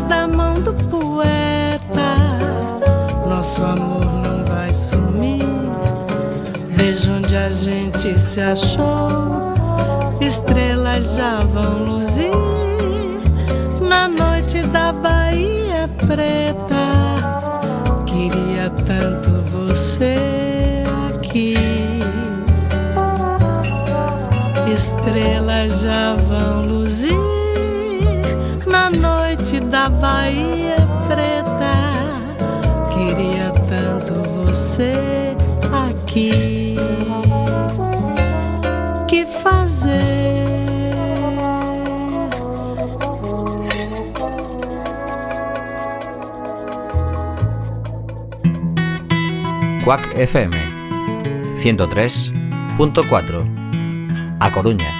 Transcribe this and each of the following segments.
palavras da mão do poeta. Nosso amor não vai sumir. Veja onde a gente se achou. Estrelas já vão luzir na noite da Bahia Preta. Queria tanto você aqui. Estrelas já vão luzir da Bahia Preta. Queria tanto você aqui. Que fazer? Quack FM 103.4 A Coruña.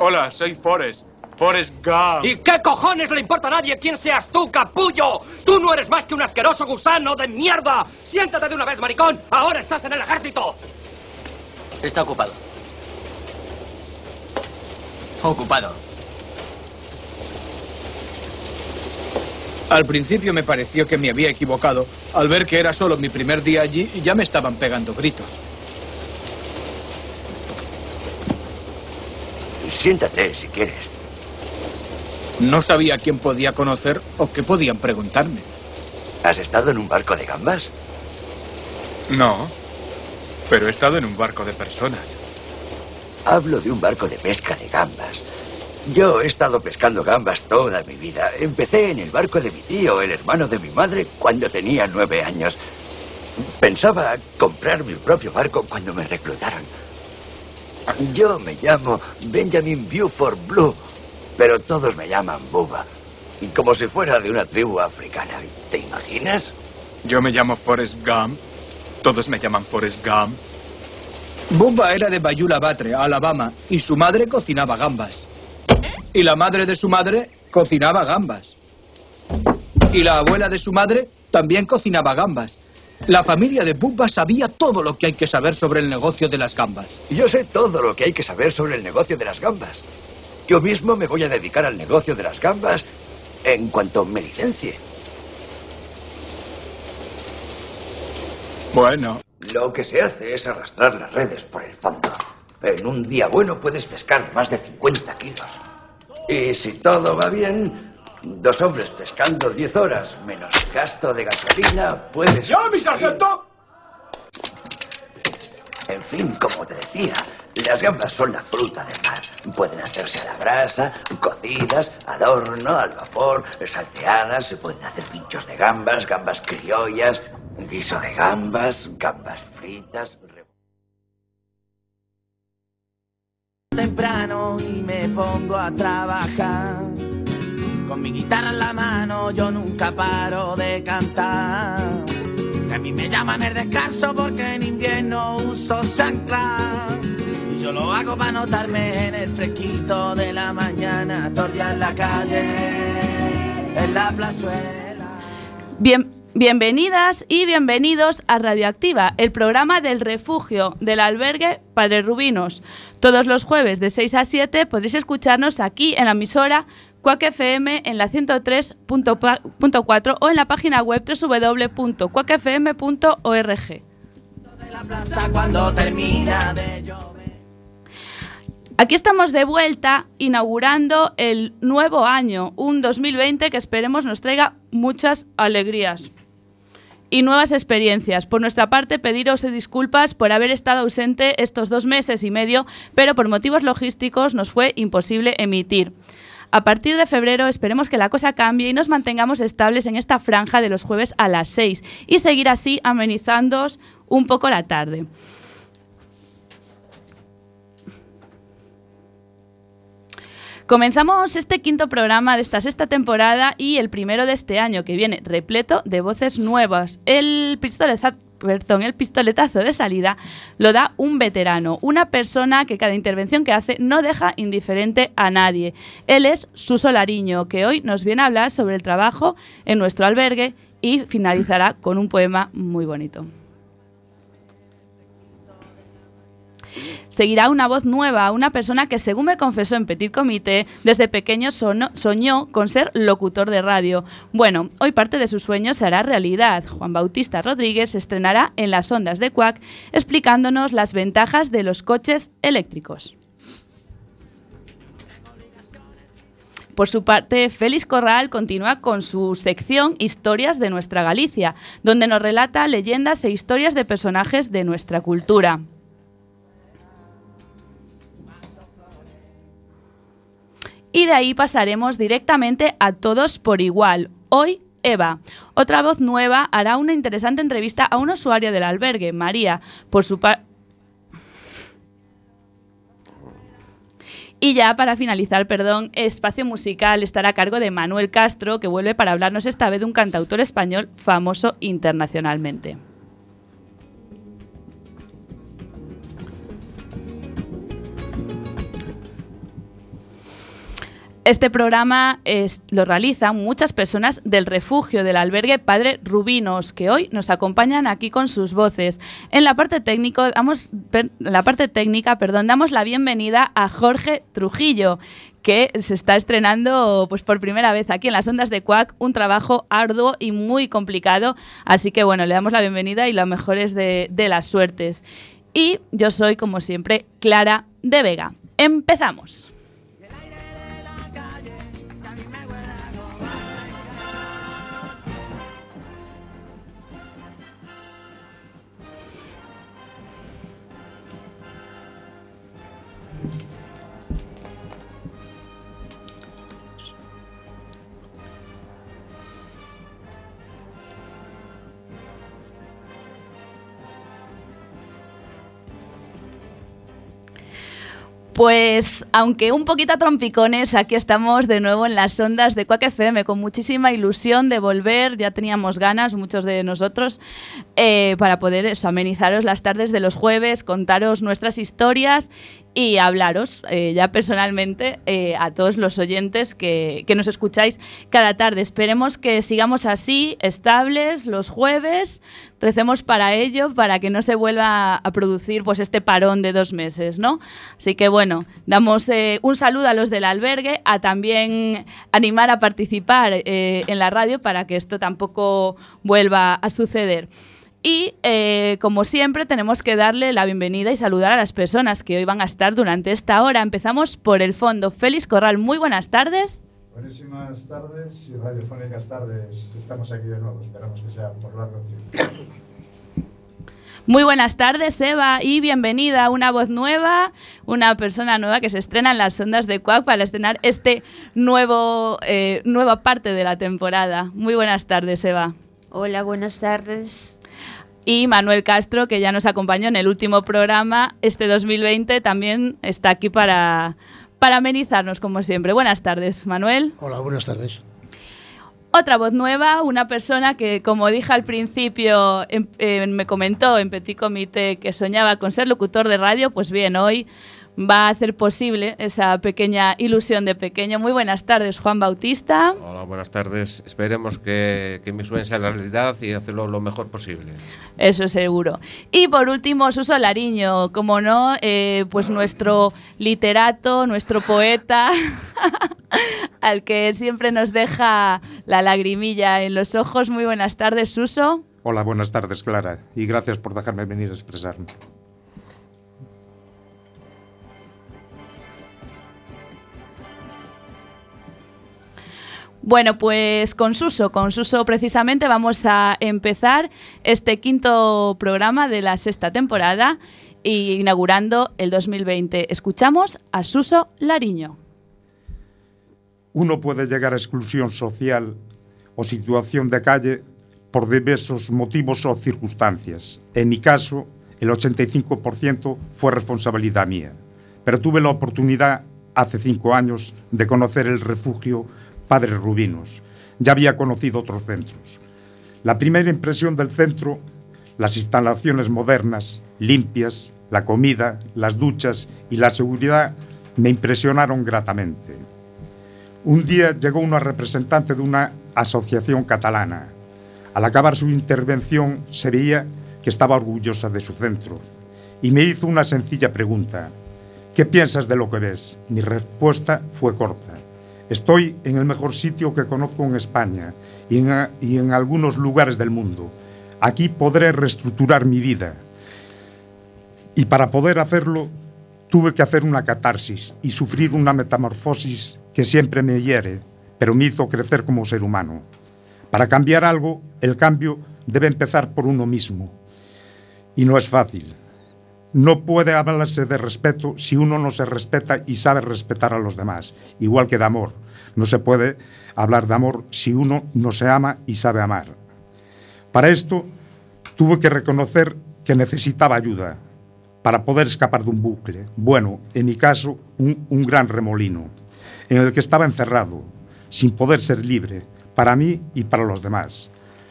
Hola, soy Forrest. Forrest Gump. ¿Y qué cojones le importa a nadie quién seas tú, capullo? Tú no eres más que un asqueroso gusano de mierda. Siéntate de una vez, maricón. Ahora estás en el ejército. Está ocupado. Ocupado. Al principio me pareció que me había equivocado al ver que era solo mi primer día allí y ya me estaban pegando gritos. Siéntate si quieres. No sabía quién podía conocer o qué podían preguntarme. ¿Has estado en un barco de gambas? No, pero he estado en un barco de personas. Hablo de un barco de pesca de gambas. Yo he estado pescando gambas toda mi vida. Empecé en el barco de mi tío, el hermano de mi madre, cuando tenía nueve años. Pensaba comprar mi propio barco cuando me reclutaron. Yo me llamo Benjamin Buford Blue, pero todos me llaman Bubba. Como si fuera de una tribu africana. ¿Te imaginas? Yo me llamo Forrest Gump. Todos me llaman Forrest Gump. Bubba era de Bayula Batre, Alabama, y su madre cocinaba gambas. Y la madre de su madre cocinaba gambas. Y la abuela de su madre también cocinaba gambas. La familia de Bubba sabía todo lo que hay que saber sobre el negocio de las gambas. Yo sé todo lo que hay que saber sobre el negocio de las gambas. Yo mismo me voy a dedicar al negocio de las gambas en cuanto me licencie. Bueno, Lo que se hace es arrastrar las redes por el fondo. En un día bueno puedes pescar más de 50 kilos. Y si todo va bien, dos hombres pescando 10 horas menos gasto de gasolina, puedes... ¡Ya, mi sargento! En fin, como te decía, las gambas son la fruta del mar. Pueden hacerse a la brasa, cocidas, al horno, al vapor, salteadas, se pueden hacer pinchos de gambas, gambas criollas, guiso de gambas, gambas fritas. Temprano y me pongo a trabajar. Con mi guitarra en la mano yo nunca paro de cantar. Que a mí me llaman el descanso porque en invierno uso chancla. Y yo lo hago para notarme en el fresquito de la mañana, torrear la calle, en la plazuela. Bien, bienvenidas y bienvenidos a Radioactiva, el programa del refugio del albergue Padre Rubinos. Todos los jueves de 6 a 7 podéis escucharnos aquí en la emisora Quack FM en la 103.4 o en la página web llover. Aquí estamos de vuelta inaugurando el nuevo año, un 2020 que esperemos nos traiga muchas alegrías y nuevas experiencias. Por nuestra parte, pediros disculpas por haber estado ausente estos dos meses y medio, pero por motivos logísticos nos fue imposible emitir. A partir de febrero esperemos que la cosa cambie y nos mantengamos estables en esta franja de los jueves a las 6 y seguir así amenizándoos un poco la tarde. Comenzamos este quinto programa de esta sexta temporada y el primero de este año que viene repleto de voces nuevas. El perdón, el pistoletazo de salida lo da un veterano, una persona que cada intervención que hace no deja indiferente a nadie. Él es Suso Lariño, que hoy nos viene a hablar sobre el trabajo en nuestro albergue y finalizará con un poema muy bonito. Seguirá una voz nueva, una persona que, según me confesó en Petit Comité, desde pequeño soñó con ser locutor de radio. Bueno, hoy parte de sus sueños se hará realidad. Juan Bautista Rodríguez se estrenará en las ondas de Cuac explicándonos las ventajas de los coches eléctricos. Por su parte, Félix Corral continúa con su sección Historias de nuestra Galicia, donde nos relata leyendas e historias de personajes de nuestra cultura. Y de ahí pasaremos directamente a todos por igual. Hoy, Eva. Otra voz nueva hará una interesante entrevista a un usuario del albergue, María. Por su parte... Y ya para finalizar, perdón, espacio musical estará a cargo de Manuel Castro, que vuelve para hablarnos esta vez de un cantautor español famoso internacionalmente. Este programa es- lo realizan muchas personas del refugio del albergue Padre Rubinos, que hoy nos acompañan aquí con sus voces. En la parte, damos, la parte técnica perdón, damos la bienvenida a Jorge Trujillo, que se está estrenando pues, por primera vez aquí en las ondas de Cuac, un trabajo arduo y muy complicado. Así que bueno, le damos la bienvenida y las mejores de, de las suertes. Y yo soy, como siempre, Clara de Vega. Empezamos. Pues, aunque un poquito a trompicones, aquí estamos de nuevo en las ondas de Quack FM con muchísima ilusión de volver. Ya teníamos ganas, muchos de nosotros, eh, para poder amenizaros las tardes de los jueves, contaros nuestras historias y hablaros eh, ya personalmente eh, a todos los oyentes que, que nos escucháis cada tarde. Esperemos que sigamos así, estables, los jueves. Recemos para ello, para que no se vuelva a producir pues este parón de dos meses, ¿no? Así que bueno, damos eh, un saludo a los del albergue, a también animar a participar en la radio para que esto tampoco vuelva a suceder. Y eh, como siempre tenemos que darle la bienvenida y saludar a las personas que hoy van a estar durante esta hora. Empezamos por el fondo. Félix Corral, muy buenas tardes. Buenísimas tardes y radiofónicas tardes. Estamos aquí de nuevo. Esperamos que sea por largo tiempo. Muy buenas tardes, Eva, y bienvenida a una voz nueva, una persona nueva que se estrena en las ondas de Cuac para estrenar este nuevo, eh, nueva parte de la temporada. Muy buenas tardes, Eva. Hola, buenas tardes. Y Manuel Castro, que ya nos acompañó en el último programa, este 2020, también está aquí para, para amenizarnos, como siempre. Buenas tardes, Manuel. Hola, buenas tardes. Otra voz nueva, una persona que, como dije al principio, em- eh, me comentó en Petit Comité que soñaba con ser locutor de radio, pues bien, hoy va a hacer posible esa pequeña ilusión de pequeño. Muy buenas tardes, Juan Bautista. Hola, buenas tardes. Esperemos que, que mi sueño sea la realidad y hacerlo lo mejor posible. Eso seguro. Y por último, Suso Lariño, como no, eh, pues nuestro literato, nuestro poeta, al que siempre nos deja la lagrimilla en los ojos. Muy buenas tardes, Suso. Hola, buenas tardes, Clara. Y gracias por dejarme venir a expresarme. Bueno, pues con Suso, con Suso precisamente vamos a empezar este quinto programa de la sexta temporada y inaugurando el 2020. Escuchamos a Suso Lariño. Uno puede llegar a exclusión social o situación de calle por diversos motivos o circunstancias. En mi caso, el 85% fue responsabilidad mía. Pero tuve la oportunidad hace cinco años de conocer el refugio Padre Rubinos. Ya había conocido otros centros. La primera impresión del centro, las instalaciones modernas, limpias, la comida, las duchas y la seguridad me impresionaron gratamente. Un día llegó una representante de una asociación catalana. Al acabar su intervención se veía que estaba orgullosa de su centro y me hizo una sencilla pregunta. ¿Qué piensas de lo que ves? Mi respuesta fue corta. Estoy en el mejor sitio que conozco en España y en, algunos lugares del mundo. Aquí podré reestructurar mi vida. Y para poder hacerlo, tuve que hacer una catarsis y sufrir una metamorfosis que siempre me hiere, pero me hizo crecer como ser humano. Para cambiar algo, el cambio debe empezar por uno mismo. Y no es fácil. No puede hablarse de respeto si uno no se respeta y sabe respetar a los demás, igual que de amor. No se puede hablar de amor si uno no se ama y sabe amar. Para esto, tuve que reconocer que necesitaba ayuda para poder escapar de un bucle. Bueno, en mi caso, un, gran remolino, en el que estaba encerrado, sin poder ser libre, para mí y para los demás.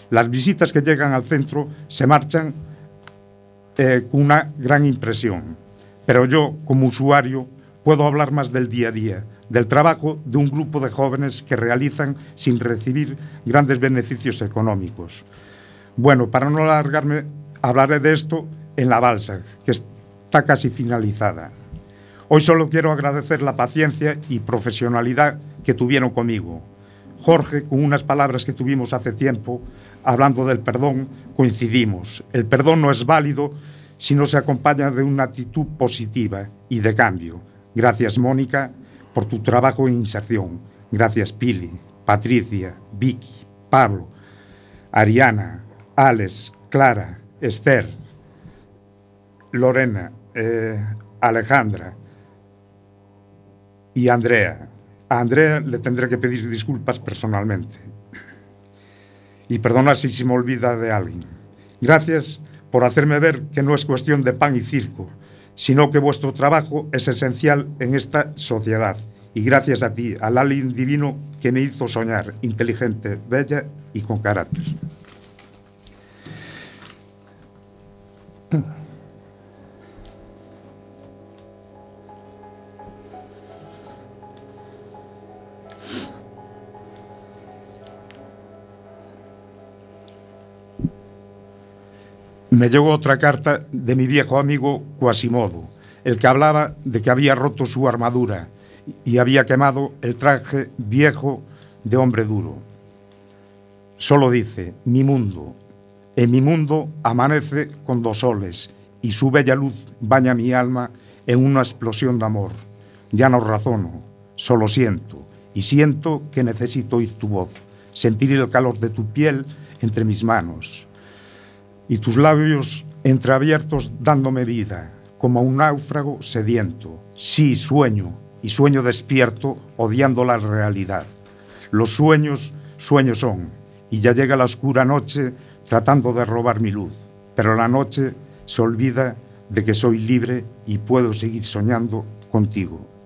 Las visitas que llegan al centro se marchan eh, una gran impresión, pero yo, como usuario, puedo hablar más del día a día, del trabajo de un grupo de jóvenes que realizan sin recibir grandes beneficios económicos. Bueno, para no alargarme, hablaré de esto en la balsa, que está casi finalizada. Hoy solo quiero agradecer la paciencia y profesionalidad que tuvieron conmigo. Jorge, con unas palabras que tuvimos hace tiempo, hablando del perdón, coincidimos. El perdón no es válido si no se acompaña de una actitud positiva y de cambio. Gracias, Mónica, por tu trabajo en inserción. Gracias, Pili, Patricia, Vicky, Pablo, Ariana, Alex, Clara, Esther, Lorena, eh, Alejandra y Andrea. A Andrea le tendré que pedir disculpas personalmente. Y perdonar si se me olvida de alguien. Gracias por hacerme ver que no es cuestión de pan y circo, sino que vuestro trabajo es esencial en esta sociedad. Y gracias a ti, al alien divino que me hizo soñar, inteligente, bella y con carácter. Me llegó otra carta de mi viejo amigo Quasimodo, el que hablaba de que había roto su armadura y había quemado el traje viejo de hombre duro. Solo dice, mi mundo, en mi mundo amanece con dos soles y su bella luz baña mi alma en una explosión de amor. Ya no razono, solo siento y siento que necesito oír tu voz, sentir el calor de tu piel entre mis manos y tus labios entreabiertos dándome vida, como un náufrago sediento. Sí, sueño, y sueño despierto, odiando la realidad. Los sueños, sueños son, y ya llega la oscura noche tratando de robar mi luz, pero la noche se olvida de que soy libre y puedo seguir soñando contigo.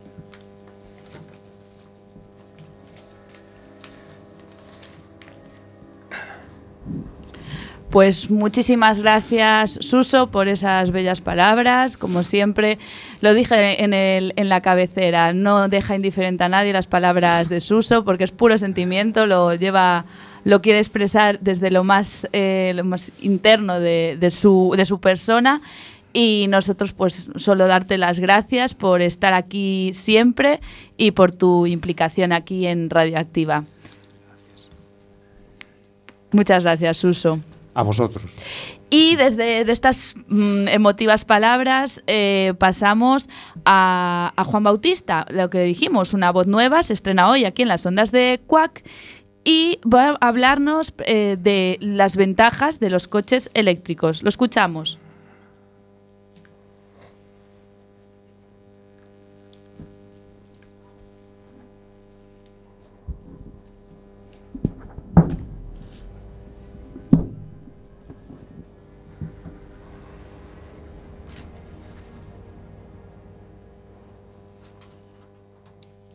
Pues muchísimas gracias, Suso, por esas bellas palabras. Como siempre, lo dije en, la cabecera, no deja indiferente a nadie las palabras de Suso, porque es puro sentimiento, lo lleva lo quiere expresar desde lo más, eh, interno de, de, su, de su persona y nosotros pues solo darte las gracias por estar aquí siempre y por tu implicación aquí en Radioactiva. Muchas gracias, Suso. A vosotros. Y desde de estas mm, emotivas palabras eh, pasamos a, a, Juan Bautista, lo que dijimos, una voz nueva, se estrena hoy aquí en las ondas de Quack y va a hablarnos eh, de las ventajas de los coches eléctricos. Lo escuchamos.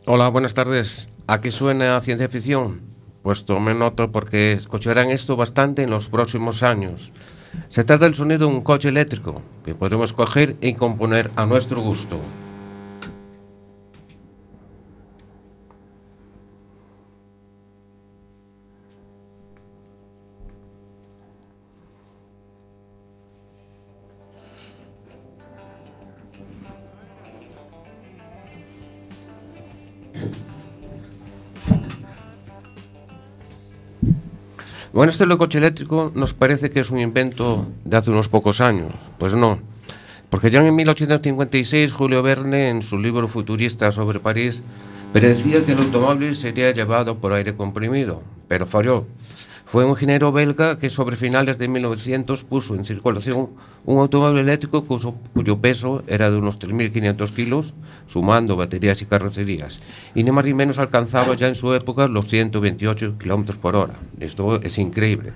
Hola, buenas tardes. ¿A qué suena ciencia ficción? Pues tome nota porque escucharán esto bastante en los próximos años. Se trata del sonido de un coche eléctrico que podremos coger y componer a nuestro gusto. Bueno, este lo coche eléctrico nos parece que es un invento de hace unos pocos años. Pues no. Porque ya en 1856 Julio Verne, en su libro futurista sobre París, predecía que el automóvil sería llevado por aire comprimido, pero falló. Fue un ingeniero belga que sobre finales de 1900 puso en circulación un automóvil eléctrico cuyo, peso era de unos 3.500 kilos, sumando baterías y carrocerías, y ni más ni menos alcanzaba ya en su época los 128 kilómetros por hora. Esto es increíble.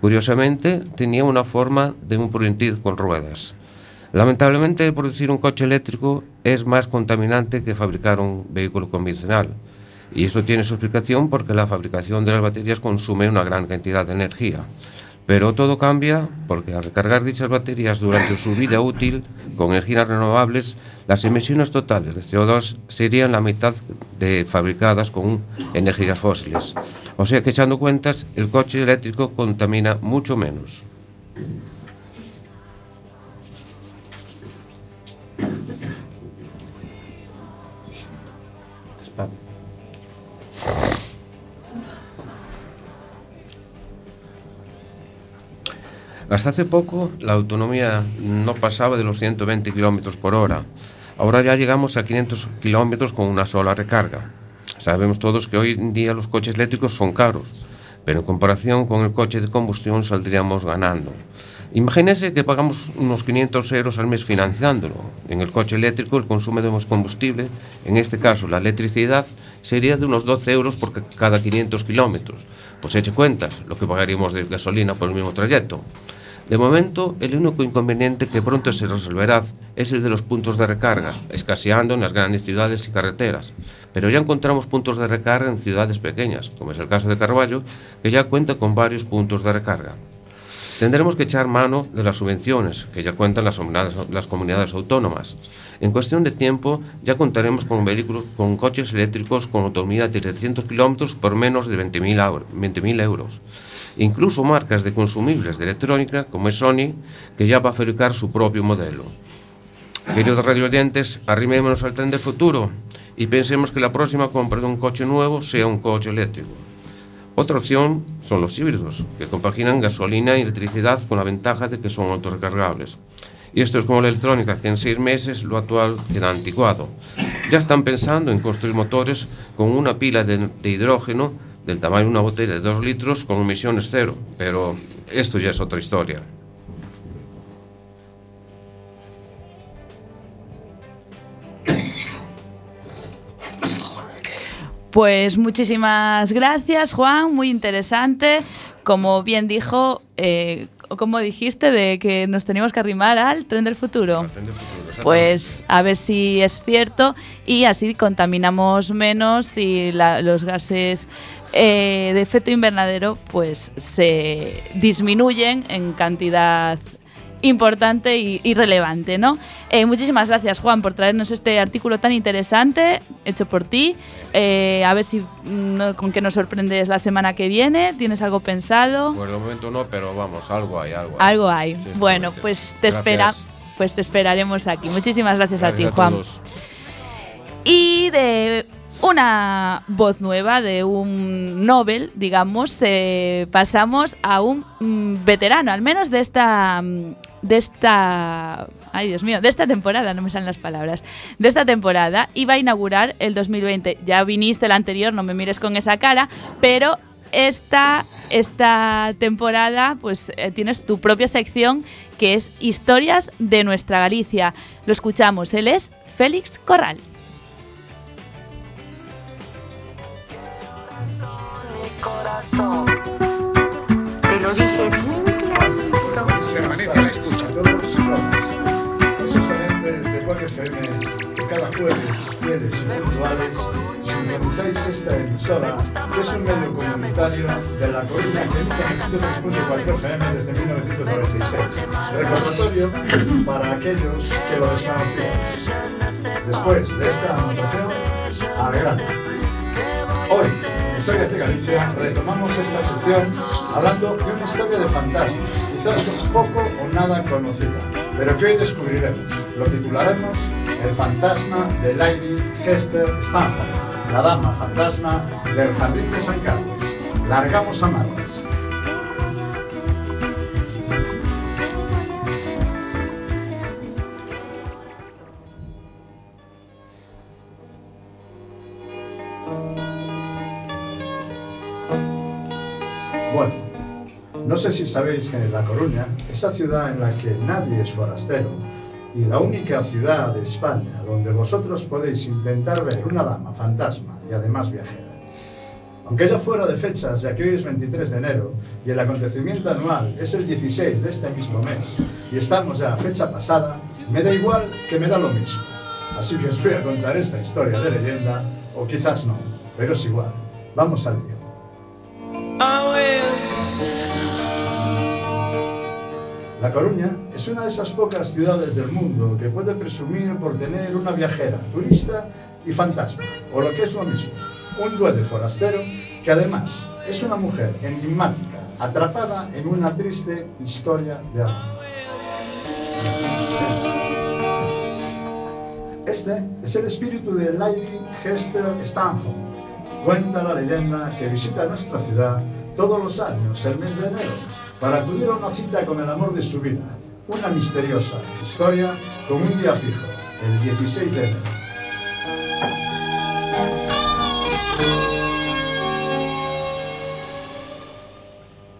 Curiosamente, tenía una forma de un Purintil con ruedas. Lamentablemente, producir un coche eléctrico es más contaminante que fabricar un vehículo convencional. Y esto tiene su explicación porque la fabricación de las baterías consume una gran cantidad de energía. Pero todo cambia porque al recargar dichas baterías durante su vida útil con energías renovables, las emisiones totales de CO2 serían la mitad de fabricadas con energías fósiles. O sea que echando cuentas, el coche eléctrico contamina mucho menos. Hasta hace poco la autonomía no pasaba de los 120 kilómetros por hora. Ahora ya llegamos a 500 kilómetros con una sola recarga. Sabemos todos que hoy en día los coches eléctricos son caros, pero en comparación con el coche de combustión saldríamos ganando. Imagínese que pagamos unos 500 euros al mes financiándolo. En el coche eléctrico el consumo de combustible, en este caso la electricidad, sería de unos 12 euros por cada 500 kilómetros. Pues eche cuentas lo que pagaríamos de gasolina por el mismo trayecto. De momento, el único inconveniente que pronto se resolverá es el de los puntos de recarga, escaseando en las grandes ciudades y carreteras. Pero ya encontramos puntos de recarga en ciudades pequeñas, como es el caso de Carballo, que ya cuenta con varios puntos de recarga. Tendremos que echar mano de las subvenciones que ya cuentan las, las comunidades autónomas. En cuestión de tiempo ya contaremos con vehículos con coches eléctricos con autonomía de 300 kilómetros por menos de 20.000 eur- 20.000 euros. Incluso marcas de consumibles de electrónica como es Sony que ya va a fabricar su propio modelo. Queridos radioyentes, arrimémonos al tren del futuro y pensemos que la próxima compra de un coche nuevo sea un coche eléctrico. Outra opción son os híbridos, que compaginan gasolina e electricidade con a ventaja de que son autorrecargables. Y esto es como la electrónica, que en seis meses lo actual queda anticuado. Ya están pensando en construir motores con una pila de, de, hidrógeno del tamaño de una botella de dos litros con emisiones cero, pero esto ya es otra historia. Pues muchísimas gracias, Juan, muy interesante. Como bien dijo, eh, o como dijiste, de que nos teníamos que arrimar al tren del futuro. Pues a ver si es cierto y así contaminamos menos y la- los gases eh, de efecto invernadero pues se disminuyen en cantidad importante y, y relevante, ¿no? Eh, muchísimas gracias, Juan, por traernos este artículo tan interesante hecho por ti. Eh, a ver si mm, con qué nos sorprendes la semana que viene. ¿Tienes algo pensado? Por el momento no, pero vamos, algo hay, algo hay. Algo hay. Sí, bueno, pues te espera, pues te esperaremos aquí. Muchísimas gracias, a ti, Juan. todos. Y de una voz nueva, de un Nobel, digamos, eh, pasamos a un mm, veterano, al menos de esta, mm, de esta, ay Dios mío, de esta temporada, no me salen las palabras, de esta temporada, va a inaugurar el 2020. Ya viniste el anterior, no me mires con esa cara, pero esta, esta temporada pues eh, tienes tu propia sección que es Historias de nuestra Galicia. Lo escuchamos, él es Félix Corral. corazón. Te Permanece a la escucha. Esos oyentes de Quack FM, que cada jueves, fieles y puntuales, sintonizáis esta emisora, que es un medio comunitario de La Coruña que emite en 103.4 FM desde 1996. Recordatorio para aquellos que lo desconocían. Después de esta anotación, adelante. Hoy, en Historias de Galicia, retomamos esta sección hablando de una historia de fantasmas, quizás poco o nada conocida, pero que hoy descubriremos. Lo titularemos El fantasma de Lady Hester Stanhope, la dama fantasma del Jardín de San Carlos. Largamos a manos. No sé si sabéis que en La Coruña, esa ciudad en la que nadie es forastero, y la única ciudad de España donde vosotros podéis intentar ver una dama fantasma y además viajera. Aunque ya fuera de fechas, ya que hoy es 23 de enero y el acontecimiento anual es el 16 de este mismo mes y estamos ya a fecha pasada, me da igual que me da lo mismo. Así que os voy a contar esta historia de leyenda, o quizás no, pero es igual. Vamos al lío. Coruña es una de esas pocas ciudades del mundo que puede presumir por tener una viajera, turista y fantasma, o lo que es lo mismo, un duende forastero que además es una mujer enigmática, atrapada en una triste historia de amor. Este es el espíritu de Lady Hester Stanhope. Cuenta la leyenda que visita nuestra ciudad todos los años, el mes de enero, para acudir a una cita con el amor de su vida. Una misteriosa historia con un día fijo, el 16 de enero.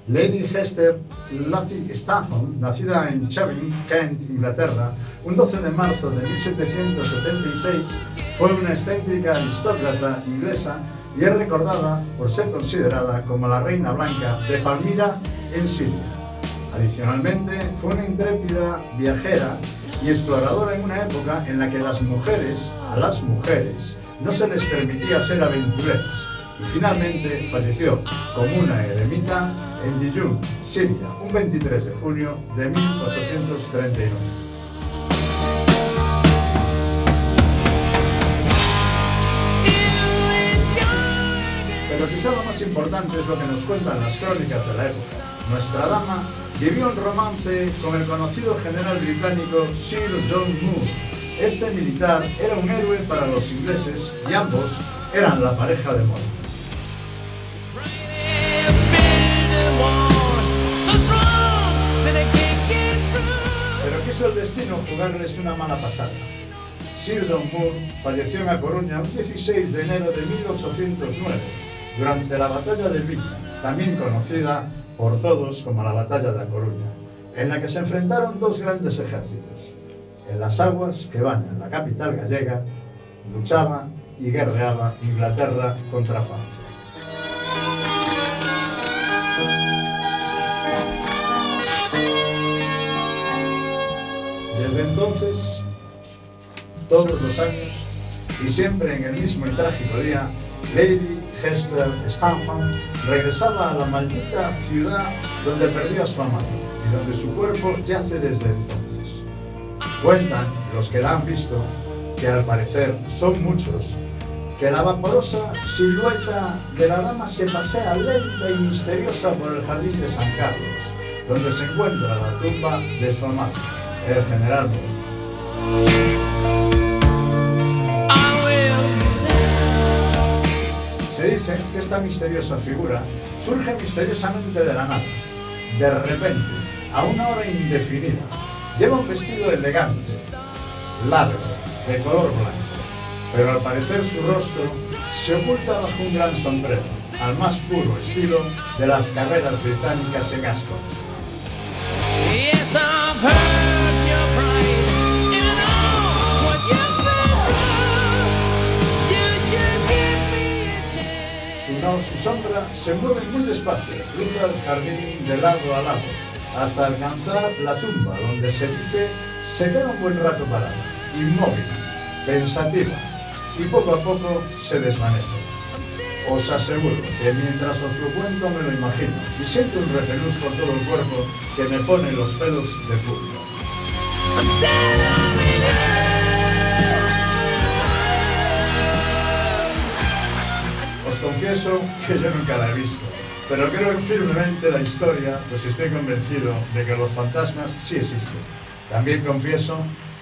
Lady Hester Lottie Stanhope, nacida en Charing, Kent, Inglaterra, un 12 de marzo de 1776, fue una excéntrica aristócrata inglesa y es recordada por ser considerada como la reina blanca de Palmira en Siria. Adicionalmente, fue una intrépida viajera y exploradora en una época en la que las mujeres, a las mujeres, no se les permitía ser aventureras y finalmente falleció como una eremita en Dijun, Siria, un 23 de junio de 1839. Pero quizá lo más importante es lo que nos cuentan las crónicas de la época. Nuestra dama vivió un romance con el conocido general británico Sir John Moore. Este militar era un héroe para los ingleses y ambos eran la pareja de moda. Pero quiso el destino jugarles una mala pasada. Sir John Moore falleció en A Coruña un 16 de enero de 1809 durante la batalla de Villa, también conocida por todos como la batalla de A Coruña, en la que se enfrentaron dos grandes ejércitos. En las aguas que bañan la capital gallega luchaba y guerreaba Inglaterra contra Francia. Desde entonces, todos los años, y siempre en el mismo y trágico día, Lady Hester Stanhope regresaba a la maldita ciudad donde perdió a su amado y donde su cuerpo yace desde entonces. Cuentan los que la han visto, que al parecer son muchos, que la vaporosa silueta de la dama se pasea lenta y misteriosa por el jardín de San Carlos, donde se encuentra la tumba de su amado, el general. Esta misteriosa figura surge misteriosamente de la nada, de repente, a una hora indefinida. Lleva un vestido elegante, largo, de color blanco, pero al parecer su rostro se oculta bajo un gran sombrero, al más puro estilo de las carreras británicas en Ascot. No- su sombra se mueve muy despacio, cruza el jardín de lado a lado, hasta alcanzar la tumba, donde se dice se queda un buen rato parada, inmóvil, pensativa, y poco a poco se desvanece. Os aseguro que mientras os lo cuento me lo imagino y siento un repelús por todo el cuerpo que me pone los pelos de punta. Confieso que yo nunca la he visto, pero creo firmemente la historia, pues estoy convencido de que los fantasmas sí existen. También confieso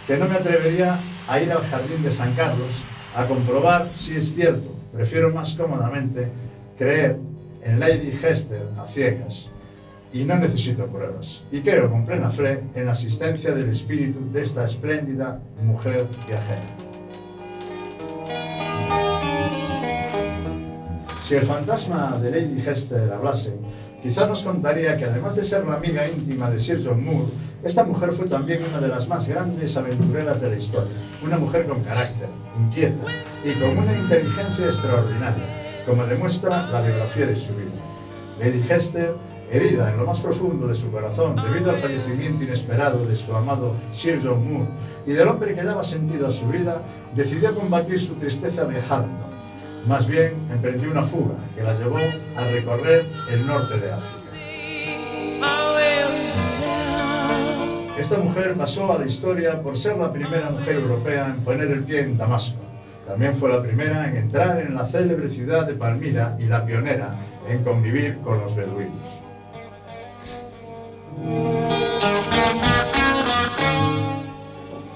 que no me atrevería a ir al jardín de San Carlos a comprobar si es cierto. Prefiero más cómodamente creer en Lady Hester a ciegas y no necesito pruebas. Y creo con plena fe en la asistencia del espíritu de esta espléndida mujer viajera. Si el fantasma de Lady Hester hablase, quizá nos contaría que además de ser la amiga íntima de Sir John Moore, esta mujer fue también una de las más grandes aventureras de la historia. Una mujer con carácter, inquieta y con una inteligencia extraordinaria, como demuestra la biografía de su vida. Lady Hester, herida en lo más profundo de su corazón debido al fallecimiento inesperado de su amado Sir John Moore y del hombre que daba sentido a su vida, decidió combatir su tristeza viajando. Más bien, emprendió una fuga que la llevó a recorrer el norte de África. Esta mujer pasó a la historia por ser la primera mujer europea en poner el pie en Damasco. También fue la primera en entrar en la célebre ciudad de Palmira y la pionera en convivir con los beduinos.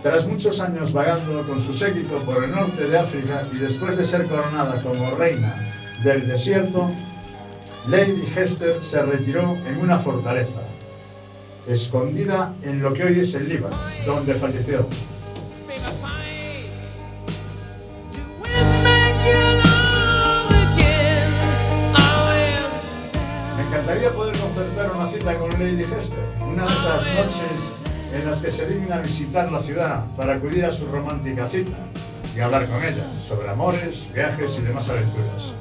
Tras muchos años vagando con su séquito por el norte de África y después de ser coronada como reina del desierto, Lady Hester se retiró en una fortaleza, escondida en lo que hoy es el Líbano, donde falleció. Me encantaría poder concertar una cita con Lady Hester, una de esas noches en las que se digna visitar la ciudad para acudir a su romántica cita y hablar con ella sobre amores, viajes y demás aventuras.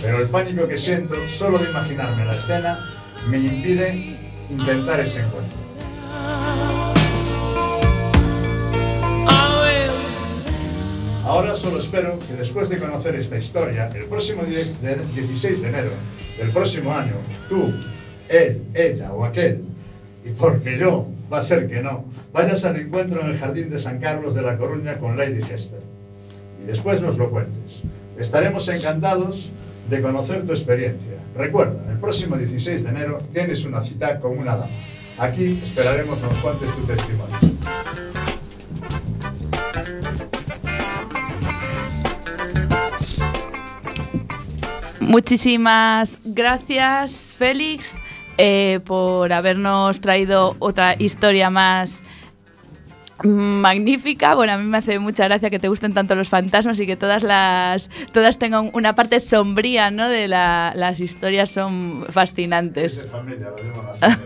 Pero el pánico que siento solo de imaginarme la escena me impide intentar ese encuentro. Ahora solo espero que después de conocer esta historia, el próximo die- de- 16 de enero del próximo año, tú, él, ella o aquel, y porque yo, va a ser que no, vayas al encuentro en el Jardín de San Carlos de La Coruña con Lady Hester. Y después nos lo cuentes. Estaremos encantados de conocer tu experiencia. Recuerda, el próximo 16 de enero tienes una cita con una dama. Aquí esperaremos nos cuentes tu testimonio. Muchísimas gracias, Félix, eh, por habernos traído otra historia más magnífica. Bueno, a mí me hace mucha gracia que te gusten tanto los fantasmas y que todas las todas tengan una parte sombría, ¿no? De la- las historias son fascinantes.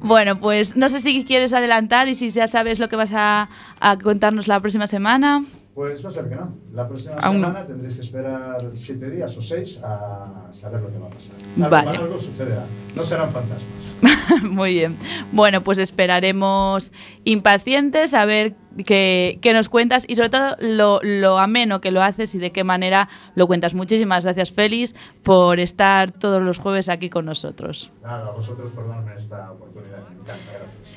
Bueno, pues no sé si quieres adelantar y si ya sabes lo que vas a, a contarnos la próxima semana. Pues va a ser que no. La próxima Aún no. semana tendréis que esperar siete días o seis a saber lo que va a pasar. Vale. Algo, algo sucederá. No serán fantasmas. Muy bien. Bueno, pues esperaremos impacientes a ver qué, qué nos cuentas y sobre todo lo, lo ameno que lo haces y de qué manera lo cuentas. Muchísimas gracias, Félix, por estar todos los jueves aquí con nosotros. Nada, a vosotros por darme esta oportunidad. Me encanta, gracias.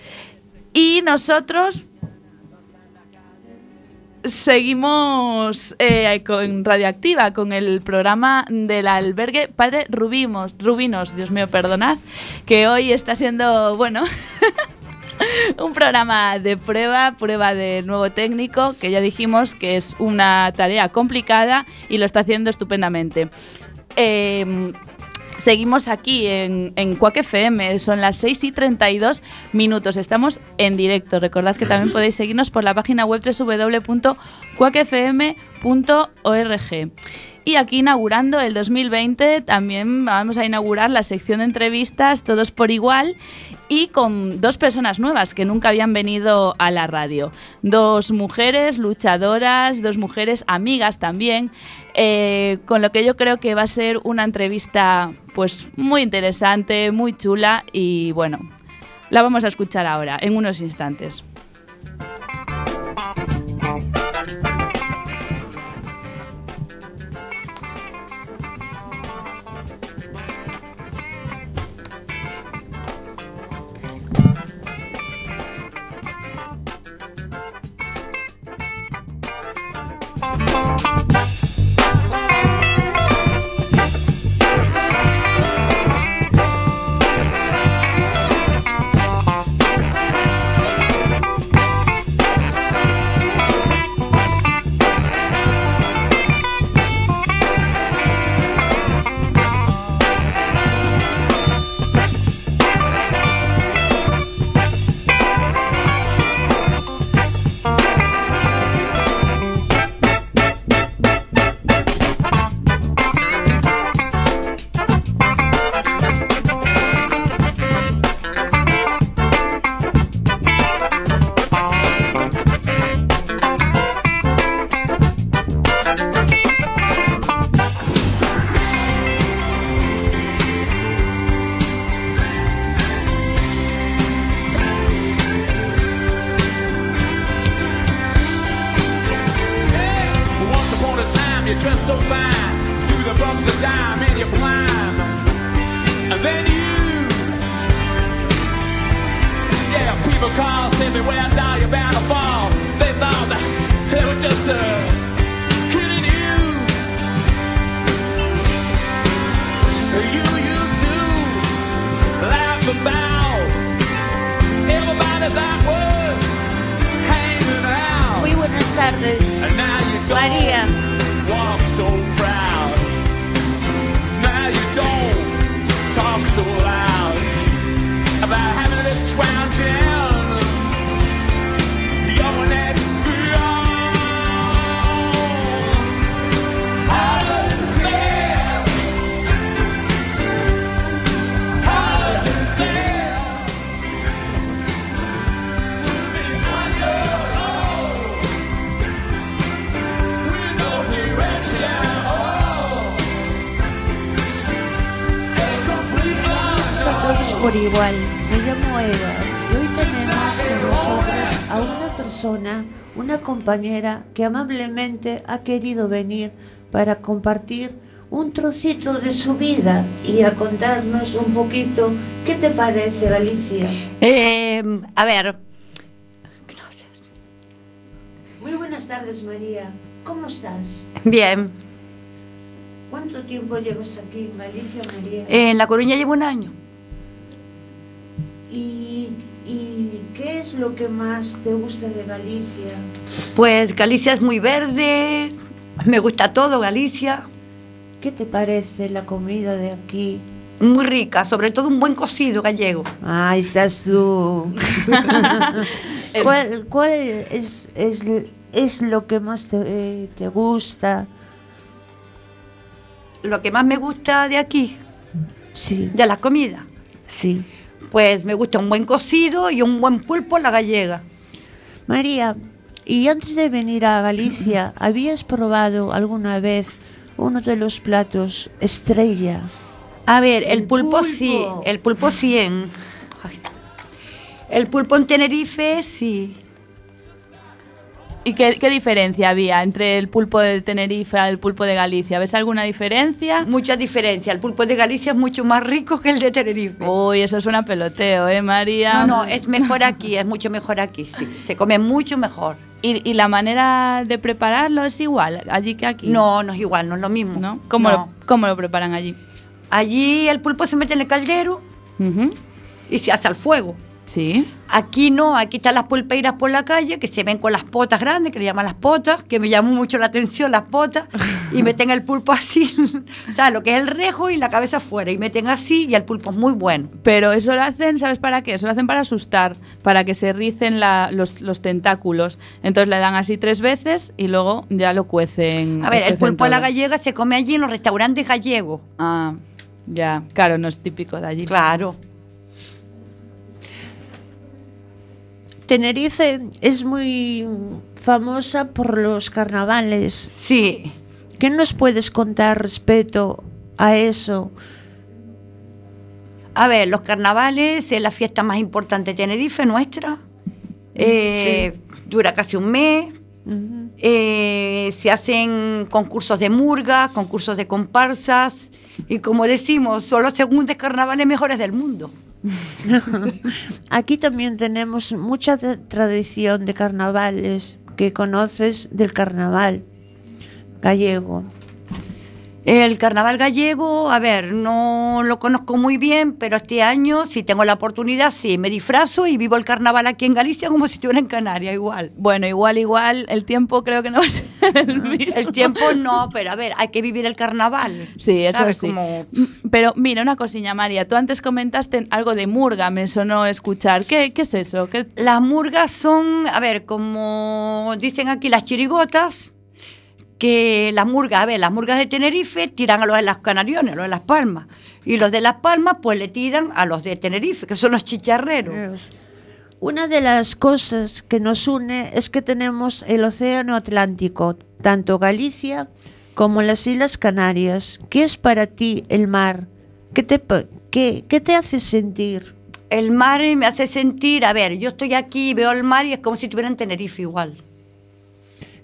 Y nosotros seguimos eh, con Radioactiva, con el programa del albergue Padre Rubimos, Rubinos, Dios mío, perdonad, que hoy está siendo, bueno, un programa de prueba, prueba de nuevo técnico, que ya dijimos que es una tarea complicada y lo está haciendo estupendamente. Eh, Seguimos aquí en, en Quack FM, son las 6 y 32 minutos, estamos en directo. Recordad que también podéis seguirnos por la página web www.quackfm.org. Y aquí inaugurando el 2020 también vamos a inaugurar la sección de entrevistas Todos por igual y con dos personas nuevas que nunca habían venido a la radio. Dos mujeres luchadoras, dos mujeres amigas también, eh, con lo que yo creo que va a ser una entrevista pues muy interesante, muy chula y bueno, la vamos a escuchar ahora, en unos instantes. Compañera que amablemente ha querido venir para compartir un trocito de su vida y a contarnos un poquito qué te parece Galicia. Eh, a ver, Muy buenas tardes María, ¿cómo estás? bien. ¿Cuánto tiempo llevas aquí en Galicia María? En La Coruña llevo un año. ¿Y, y qué es lo que más te gusta de Galicia? Pues Galicia es muy verde, me gusta todo Galicia. ¿Qué te parece la comida de aquí? Muy rica, sobre todo un buen cocido gallego. Ahí estás tú. ¿Cuál, cuál es, es, es lo que más te, te gusta? Lo que más me gusta de aquí, Sí, de la comida, sí. Pues me gusta un buen cocido y un buen pulpo a la gallega. María, y antes de venir a Galicia, ¿habías probado alguna vez uno de los platos estrella? A ver, el, El pulpo, pulpo. sí, el pulpo sí en... ay. El pulpo en Tenerife sí. ¿Y qué, qué diferencia había entre el pulpo de Tenerife al pulpo de Galicia? ¿Ves alguna diferencia? Mucha diferencia. El pulpo de Galicia es mucho más rico que el de Tenerife. Uy, eso suena peloteo, ¿eh, María? No, no, es mejor aquí, es mucho mejor aquí, sí. Se come mucho mejor. ¿Y, y la manera de prepararlo es igual allí que aquí? No, no es igual, no es lo mismo. ¿No? ¿Cómo, No. Lo, cómo lo preparan allí? Allí el pulpo se mete en el caldero Ujú. y se hace al fuego. Sí. Aquí no, aquí están las pulpeiras por la calle que se ven con las potas grandes, que le llaman las potas, que me llamó mucho la atención las potas, y meten el pulpo así, o sea, lo que es el rejo y la cabeza afuera, y meten así y el pulpo es muy bueno. Pero eso lo hacen, ¿sabes para qué? Eso lo hacen para asustar, para que se ricen la- los, los tentáculos. Entonces le dan así tres veces y luego ya lo cuecen. A ver, el pulpo a la gallega se come allí en los restaurantes gallegos. Ah, ya, claro, no es típico de allí. Claro. Tenerife es muy famosa por los carnavales. Sí. ¿Qué nos puedes contar respecto a eso? A ver, los carnavales es la fiesta más importante de Tenerife, nuestra. Eh, Dura casi un mes. Eh, se hacen concursos de murga, concursos de comparsas. Y como decimos, son los segundos carnavales mejores del mundo. Aquí también tenemos mucha tra- tradición de carnavales que conoces del carnaval gallego. El carnaval gallego, a ver, no lo conozco muy bien, pero este año, si tengo la oportunidad, sí, me disfrazo y vivo el carnaval aquí en Galicia como si estuviera en Canarias, igual. Bueno, igual, igual, el tiempo creo que no va a ser el mismo. El tiempo no, pero a ver, hay que vivir el carnaval. Sí, eso ¿Sabes? sí. Como- M- Pero mira, una cosilla, María. Tú antes comentaste algo de murga, me sonó escuchar. ¿Qué, qué es eso? ¿Qué- Las murgas son, a ver, como dicen aquí las chirigotas, que las murgas, a ver, las murgas de Tenerife tiran a los de las Canariones, a los de Las Palmas. Y los de Las Palmas, pues le tiran a los de Tenerife, que son los chicharreros. Una de las cosas que nos une es que tenemos el Océano Atlántico, tanto Galicia como las Islas Canarias. ¿Qué es para ti el mar? ¿Qué te, qué, qué te hace sentir? El mar me hace sentir, a ver, yo estoy aquí, veo el mar y es como si estuviera en Tenerife igual.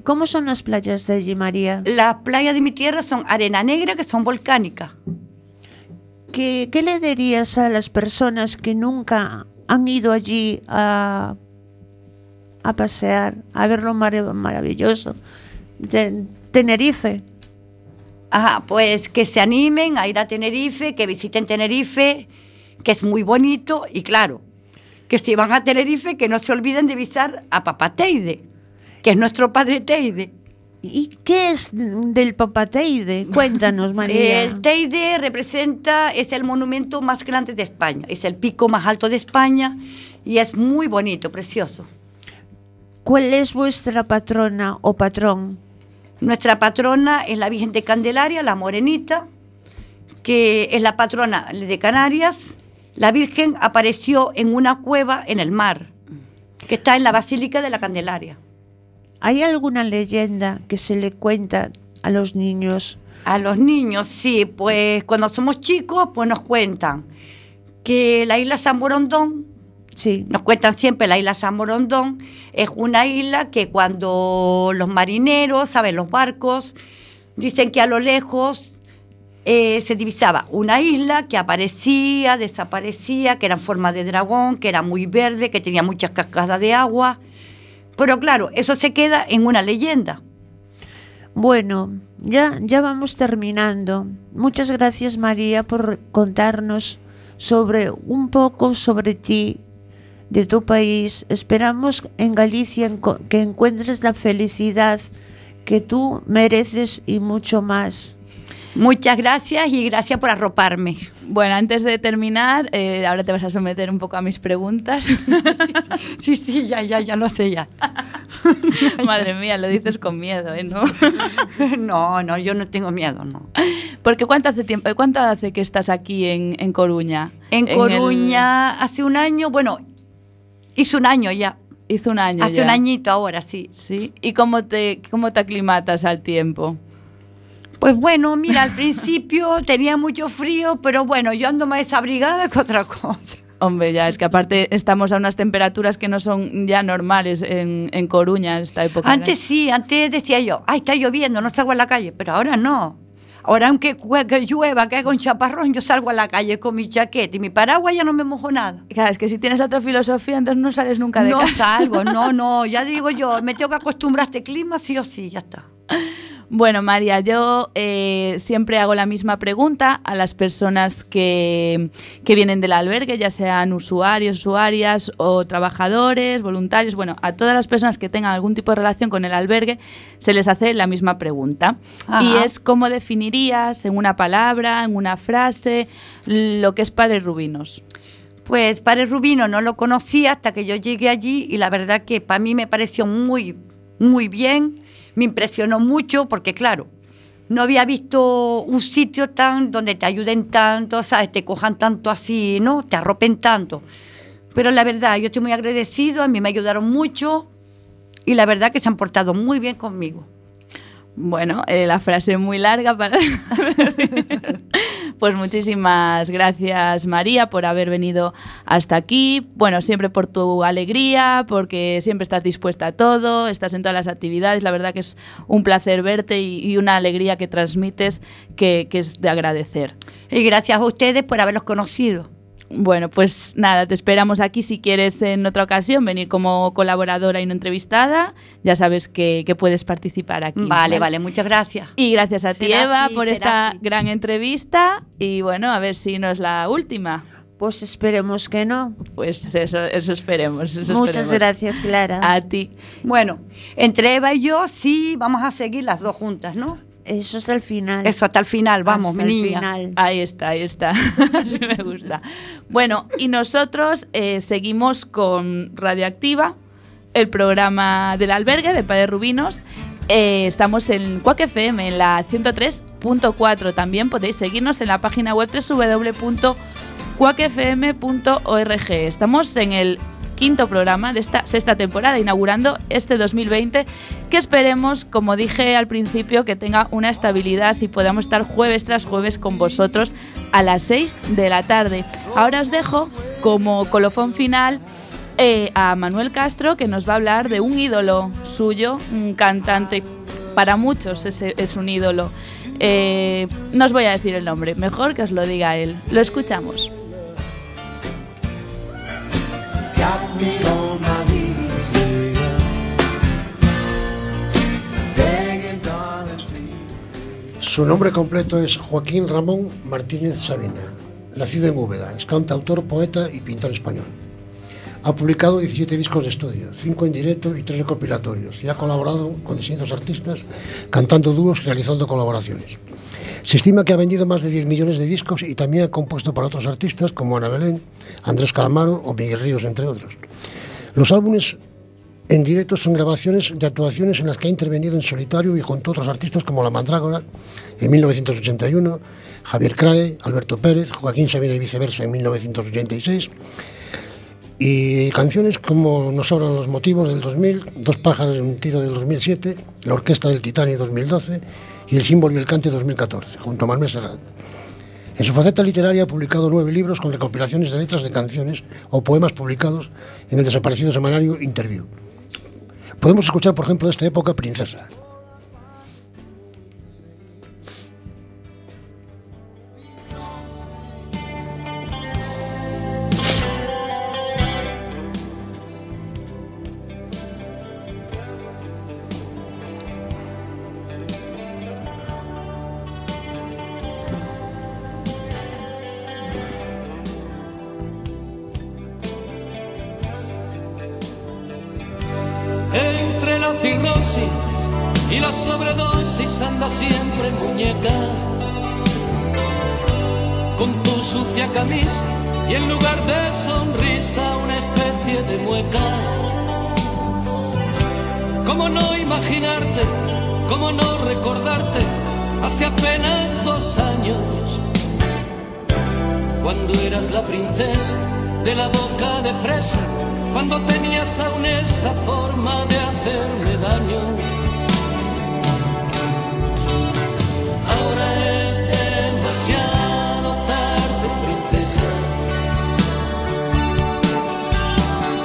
¿Cómo son las playas de allí, María? Las playas de mi tierra son arena negra, que son volcánicas. ¿Qué, qué le dirías a las personas que nunca han ido allí a, a pasear, a ver lo mar- maravilloso de Tenerife? Ah, pues que se animen a ir a Tenerife, que visiten Tenerife, que es muy bonito y claro, que si van a Tenerife que no se olviden de visitar a Papá Teide, que es nuestro padre Teide. ¿Y qué es del Papá Teide? Cuéntanos, María. El Teide representa, es el monumento más grande de España, es el pico más alto de España y es muy bonito, precioso. ¿Cuál es vuestra patrona o patrón? Nuestra patrona es la Virgen de Candelaria, la Morenita, que es la patrona de Canarias. La Virgen apareció en una cueva en el mar, que está en la Basílica de la Candelaria. ¿Hay alguna leyenda que se le cuenta a los niños? A los niños, sí, pues cuando somos chicos, pues nos cuentan que la isla San Borondón, sí. nos cuentan siempre la isla San Borondón, es una isla que cuando los marineros, saben, los barcos, dicen que a lo lejos eh, se divisaba una isla que aparecía, desaparecía, que era en forma de dragón, que era muy verde, que tenía muchas cascadas de agua. Pero claro, eso se queda en una leyenda. Bueno, ya, ya vamos terminando. Muchas gracias María por contarnos sobre un poco sobre ti, de tu país. Esperamos en Galicia que encuentres la felicidad que tú mereces y mucho más. Muchas gracias y gracias por arroparme. Bueno, antes de terminar, eh, ahora te vas a someter un poco a mis preguntas. sí, sí, ya, ya, ya lo sé ya. Madre mía, lo dices con miedo, ¿eh? ¿No? no, no, yo no tengo miedo, no. Porque ¿cuánto hace tiempo, cuánto hace que estás aquí en, en Coruña? En Coruña hace un año, bueno, hizo un año ya. Hizo un año Hace ya. un añito ahora, sí. Sí. ¿Y cómo te, cómo te aclimatas al tiempo? Pues bueno, mira, al principio tenía mucho frío, pero bueno, yo ando más desabrigada que otra cosa. Hombre, ya es que aparte estamos a unas temperaturas que no son ya normales en, en Coruña en esta época. Antes sí, antes decía yo, ay, está lloviendo, no salgo a la calle, pero ahora no. Ahora aunque que llueva, que haga un chaparrón, yo salgo a la calle con mi chaqueta y mi paraguas ya no me mojo nada. Claro, es que si tienes otra filosofía, entonces no sales nunca de no casa. salgo, no, no, ya digo yo, me tengo que acostumbrar a este clima, sí o sí, ya está. Bueno, María, yo eh, siempre hago la misma pregunta a las personas que, que vienen del albergue, ya sean usuarios, usuarias o trabajadores, voluntarios, bueno, a todas las personas que tengan algún tipo de relación con el albergue, se les hace la misma pregunta. Ajá. Y es cómo definirías en una palabra, en una frase, lo que es Padres Rubinos. Pues Padre Rubino no lo conocía hasta que yo llegué allí y la verdad que para mí me pareció muy, muy bien, me impresionó mucho porque claro, no había visto un sitio tan donde te ayuden tanto, ¿sabes? Te cojan tanto así, ¿no? Te arropen tanto. Pero la verdad, yo estoy muy agradecido, a mí me ayudaron mucho y la verdad que se han portado muy bien conmigo. Bueno, eh, la frase es muy larga para... pues muchísimas gracias María por haber venido hasta aquí. Bueno, siempre por tu alegría, porque siempre estás dispuesta a todo, estás en todas las actividades. La verdad que es un placer verte y, una alegría que transmites que, que es de agradecer. Y gracias a ustedes por haberlos conocido. Bueno, pues nada, te esperamos aquí si quieres en otra ocasión venir como colaboradora y no entrevistada. Ya sabes que, que puedes participar aquí. Vale, vale, muchas gracias. Y gracias a ti, Eva, así, por esta así. gran entrevista. Y bueno, a ver si no es la última. Pues esperemos que no. Pues eso, eso esperemos. eso Muchas esperemos. gracias, Clara. A ti. Bueno, entre Eva y yo sí vamos a seguir las dos juntas, ¿no? Eso hasta el final. Eso hasta el final, vamos, Hasta mi el niña. final. Ahí está, ahí está. Así me gusta. Bueno, y nosotros eh, seguimos con Radioactiva, el programa del albergue de Padre Rubinos. Eh, estamos en Quack FM, en la 103.4. También podéis seguirnos en la página web www.quackfm.org. Estamos en el quinto programa de esta sexta temporada, inaugurando este 2020, que esperemos, como dije al principio, que tenga una estabilidad y podamos estar jueves tras jueves con vosotros a las 6 de la tarde. Ahora os dejo como colofón final eh, a Manuel Castro, que nos va a hablar de un ídolo suyo, un cantante, para muchos es, es un ídolo. Eh, no os voy a decir el nombre, mejor que os lo diga él. Lo escuchamos. Su nombre completo es Joaquín Ramón Martínez Sabina, nacido en Úbeda, es cantautor, poeta y pintor español. Ha publicado 17 discos de estudio, 5 en directo y 3 recopilatorios, y ha colaborado con distintos artistas, cantando dúos y realizando colaboraciones. Se estima que ha vendido más de 10 millones de discos y también ha compuesto para otros artistas como Ana Belén, Andrés Calamaro o Miguel Ríos, entre otros. Los álbumes en directo son grabaciones de actuaciones en las que ha intervenido en solitario y junto a otros artistas como La Mandrágora en 1981, Javier Crae, Alberto Pérez, Joaquín Sabina y viceversa en 1986 y canciones como Nos sobran los motivos del 2000, Dos pájaros en un tiro del 2007, La Orquesta del Titanic 2012 y El símbolo y el cante 2014, junto a Manuel Serrat. En su faceta literaria ha publicado nueve libros con recopilaciones de letras de canciones o poemas publicados en el desaparecido semanario Interview. Podemos escuchar, por ejemplo, de esta época Princesa. Y la sobredosis anda siempre muñeca. Con tu sucia camisa y en lugar de sonrisa una especie de mueca. ¿Cómo no imaginarte? ¿Cómo no recordarte? Hace apenas dos años, cuando eras la princesa de la boca de fresa, cuando tenías aún esa forma de hacerme daño. Ahora es demasiado tarde, princesa.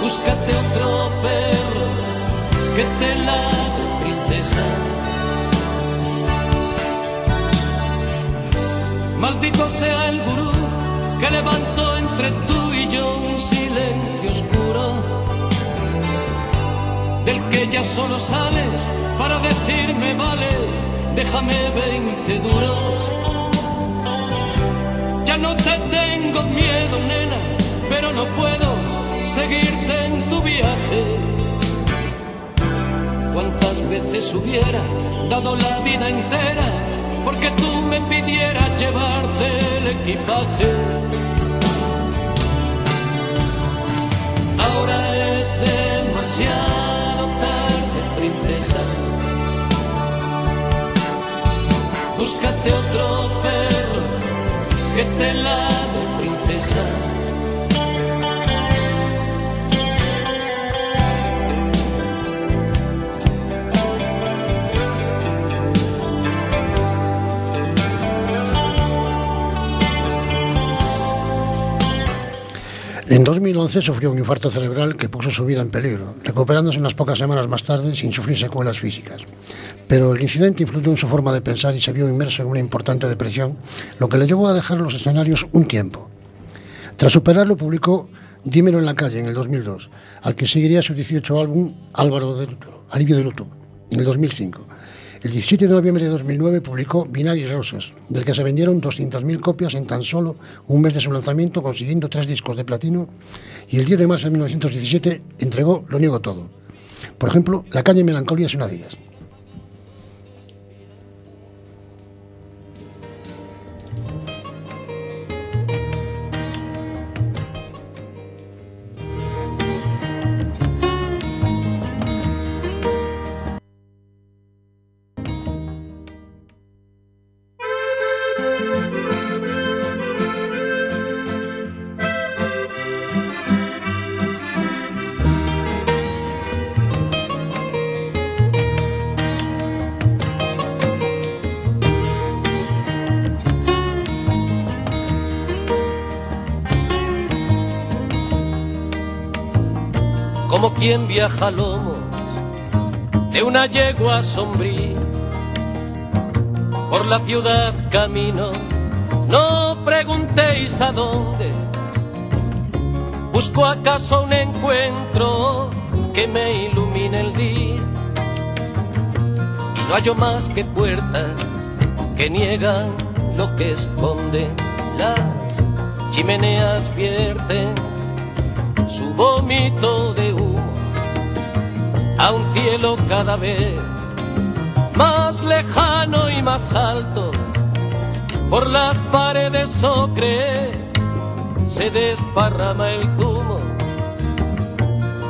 Búscate otro perro que te ladre, princesa. Maldito sea el gurú que levantó entre tú y yo un silencio oscuro, del que ya solo sales para decirme vale, déjame 20 duros. Ya no te tengo miedo, nena, pero no puedo seguirte en tu viaje. Cuántas veces hubiera dado la vida entera porque tú me pidieras llevarte el equipaje. Demasiado tarde, princesa. Búscate otro perro que te ladre, princesa. En 2011 sufrió un infarto cerebral que puso su vida en peligro, recuperándose unas pocas semanas más tarde sin sufrir secuelas físicas. Pero el incidente influyó en su forma de pensar y se vio inmerso en una importante depresión, lo que le llevó a dejar los escenarios un tiempo. Tras superarlo, publicó Dímelo en la calle en el 2002, al que seguiría su 18 álbum Álvaro de Luto, Alivio de Luto, en el 2005. El 17 de noviembre de 2009 publicó Binarias Rosas, del que se vendieron 200.000 copias en tan solo un mes de su lanzamiento, consiguiendo tres discos de platino, y el 10 de marzo de 1917 entregó Lo niego todo. Por ejemplo, La calle Melancolía es una de. Viaja lomos de una yegua sombría. Por la ciudad camino, no preguntéis a dónde. Busco acaso un encuentro que me ilumine el día. Y no hallo más que puertas que niegan lo que esconden. Las chimeneas vierten su vómito de humo a un cielo cada vez más lejano y más alto. Por las paredes ocre se desparrama el zumo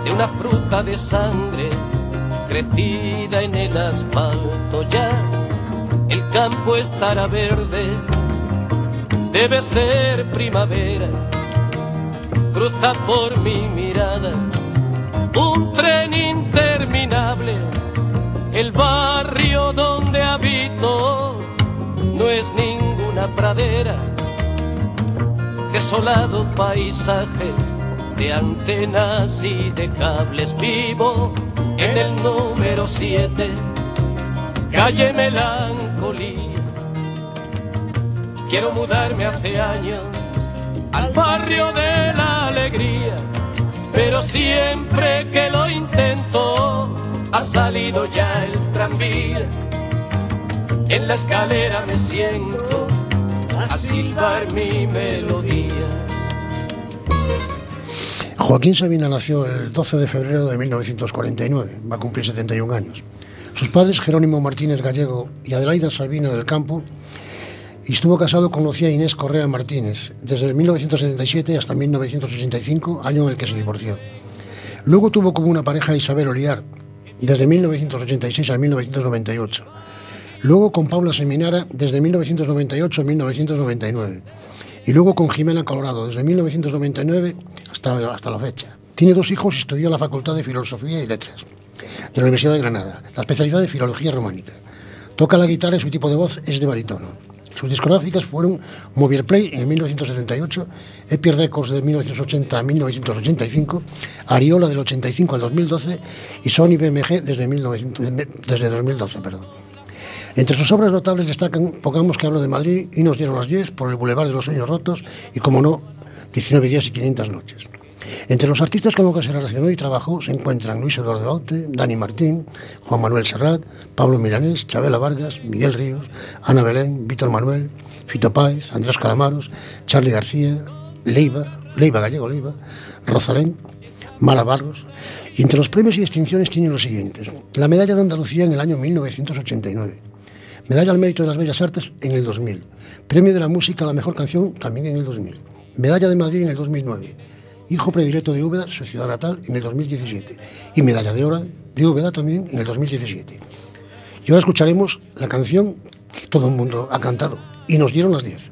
de una fruta de sangre crecida en el asfalto. Ya el campo estará verde, debe ser primavera. Cruza por mi mirada un tren interminable. El barrio donde habito no es ninguna pradera. Desolado paisaje de antenas y de cables vivo en el número 7, calle Melancolía. Quiero mudarme hace años al barrio de la alegría, pero siempre que lo intento ha salido ya el tranvía. En la escalera me siento a silbar mi melodía. Joaquín Sabina nació el 12 de febrero de 1949, va a cumplir 71 años. Sus padres, Jerónimo Martínez Gallego y Adelaida Sabina del Campo, y estuvo casado con Lucía Inés Correa Martínez desde 1977 hasta 1985, año en el que se divorció. Luego tuvo como una pareja a Isabel Oliar, desde 1986 a 1998. Luego con Paula Seminara, desde 1998 a 1999. Y luego con Jimena Colorado, desde 1999 hasta, hasta la fecha. Tiene dos hijos y estudió en la Facultad de Filosofía y Letras de la Universidad de Granada, la especialidad de Filología Románica. Toca la guitarra y su tipo de voz es de barítono. Sus discográficas fueron Movier Play en 1978, Epi Records de 1980 a 1985, Ariola del 85 al 2012 y Sony BMG desde, 1900 desde 2012. Perdón. Entre sus obras notables destacan Pongamos que hablo de Madrid y nos dieron las 10 por el Boulevard de los Sueños Rotos y, como no, 19 días y 500 noches. Entre los artistas con los que se relacionó y trabajó se encuentran Luis Eduardo Aute, Dani Martín, Juan Manuel Serrat, Pablo Milanés, Chabela Vargas, Miguel Ríos, Ana Belén, Víctor Manuel, Fito Páez, Andrés Calamaros, Charlie García, Leiva, Leiva Gallego Leiva, Rosalén, Mara Barros. Y entre los premios y distinciones tienen los siguientes. La medalla de Andalucía en el año 1989. Medalla al mérito de las bellas artes en el 2000. Premio de la música a la mejor canción también en el 2000. Medalla de Madrid en el 2009 hijo predilecto de Úbeda, su ciudad natal, en el 2017, y medalla de oro de Úbeda también en el 2017. Y ahora escucharemos la canción que todo el mundo ha cantado, y nos dieron las 10.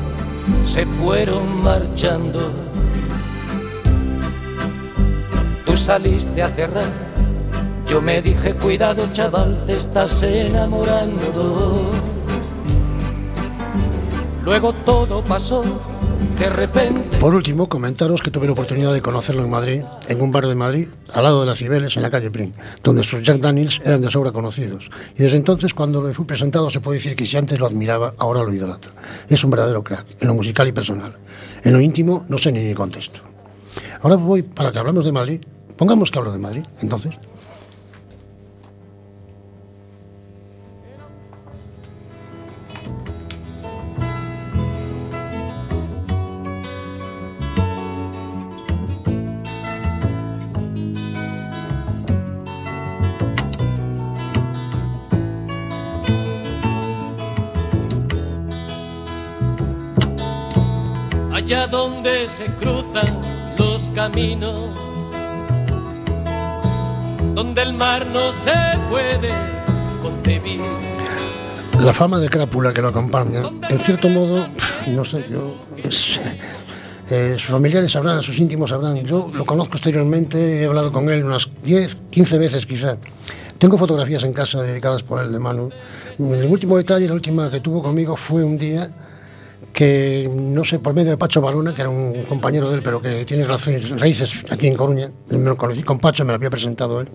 se fueron marchando. Tú saliste a cerrar, yo me dije, cuidado chaval, te estás enamorando. Luego todo pasó, Por último, comentaros que tuve la oportunidad de conocerlo en Madrid, en un bar de Madrid, al lado de las Cibeles, en la calle Prim, donde sus Jack Daniels eran de sobra conocidos. Y desde entonces, cuando le fui presentado, se puede decir que si antes lo admiraba, ahora lo idolatro. Es un verdadero crack, en lo musical y personal. En lo íntimo, no sé ni ni contesto. Ahora voy, para que hablamos de Madrid, pongamos que hablo de Madrid, entonces. Allá donde se cruzan los caminos, donde el mar no se puede concebir. La fama de crápula que lo acompaña, en cierto modo, no sé, yo. es- eh, sus familiares sabrán, sus íntimos sabrán. Yo lo conozco exteriormente, he hablado con él unas 10, 15 veces quizá. Tengo fotografías en casa dedicadas por él de Manu. El último detalle, la última que tuvo conmigo fue un día que, no sé, por medio de Pacho Barona, que era un compañero de él, pero que tiene raíces aquí en Coruña. Me lo conocí con Pacho, me lo había presentado él.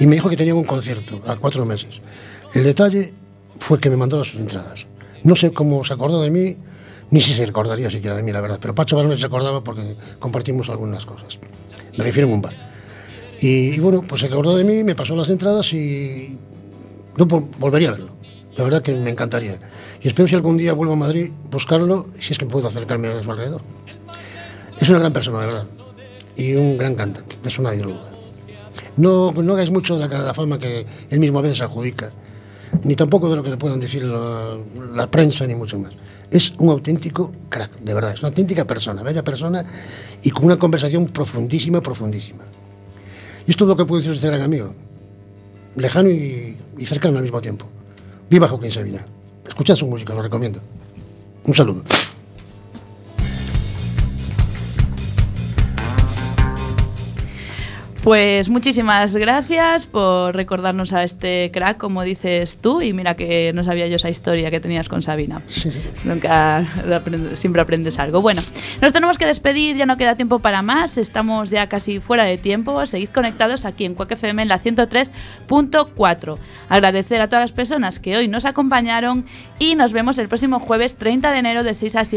Y me dijo que tenía un concierto a cuatro meses. El detalle fue que me mandó las entradas. No sé cómo se acordó de mí, ni si se recordaría siquiera de mí, la verdad. Pero Pacho Barona se acordaba porque compartimos algunas cosas. Me refiero en un bar. Y, y bueno, pues se acordó de mí, me pasó las entradas y yo vol- volvería a verlo. La verdad que me encantaría. Y espero si algún día vuelvo a Madrid buscarlo, si es que puedo acercarme a su alrededor. Es una gran persona, de verdad. Y un gran cantante, de eso nadie duda. No, no hagáis mucho de la, fama que él mismo a veces adjudica, ni tampoco de lo que le puedan decir la, prensa, ni mucho más. Es un auténtico crack, de verdad. Es una auténtica persona, bella persona y con una conversación profundísima, profundísima. Y esto es lo que puedo decir de gran amigo. Lejano y cercano al mismo tiempo. Viva Joaquín Sabina. Escuchad su música, lo recomiendo. Un saludo. Pues muchísimas gracias por recordarnos a este crack, como dices tú, y mira que no sabía yo esa historia que tenías con Sabina. Nunca siempre aprendes algo. Bueno, nos tenemos que despedir, ya no queda tiempo para más, estamos ya casi fuera de tiempo. Seguid conectados aquí en Quack FM en la 103.4. Agradecer a todas las personas que hoy nos acompañaron y nos vemos el próximo jueves 30 de enero de 6 a 7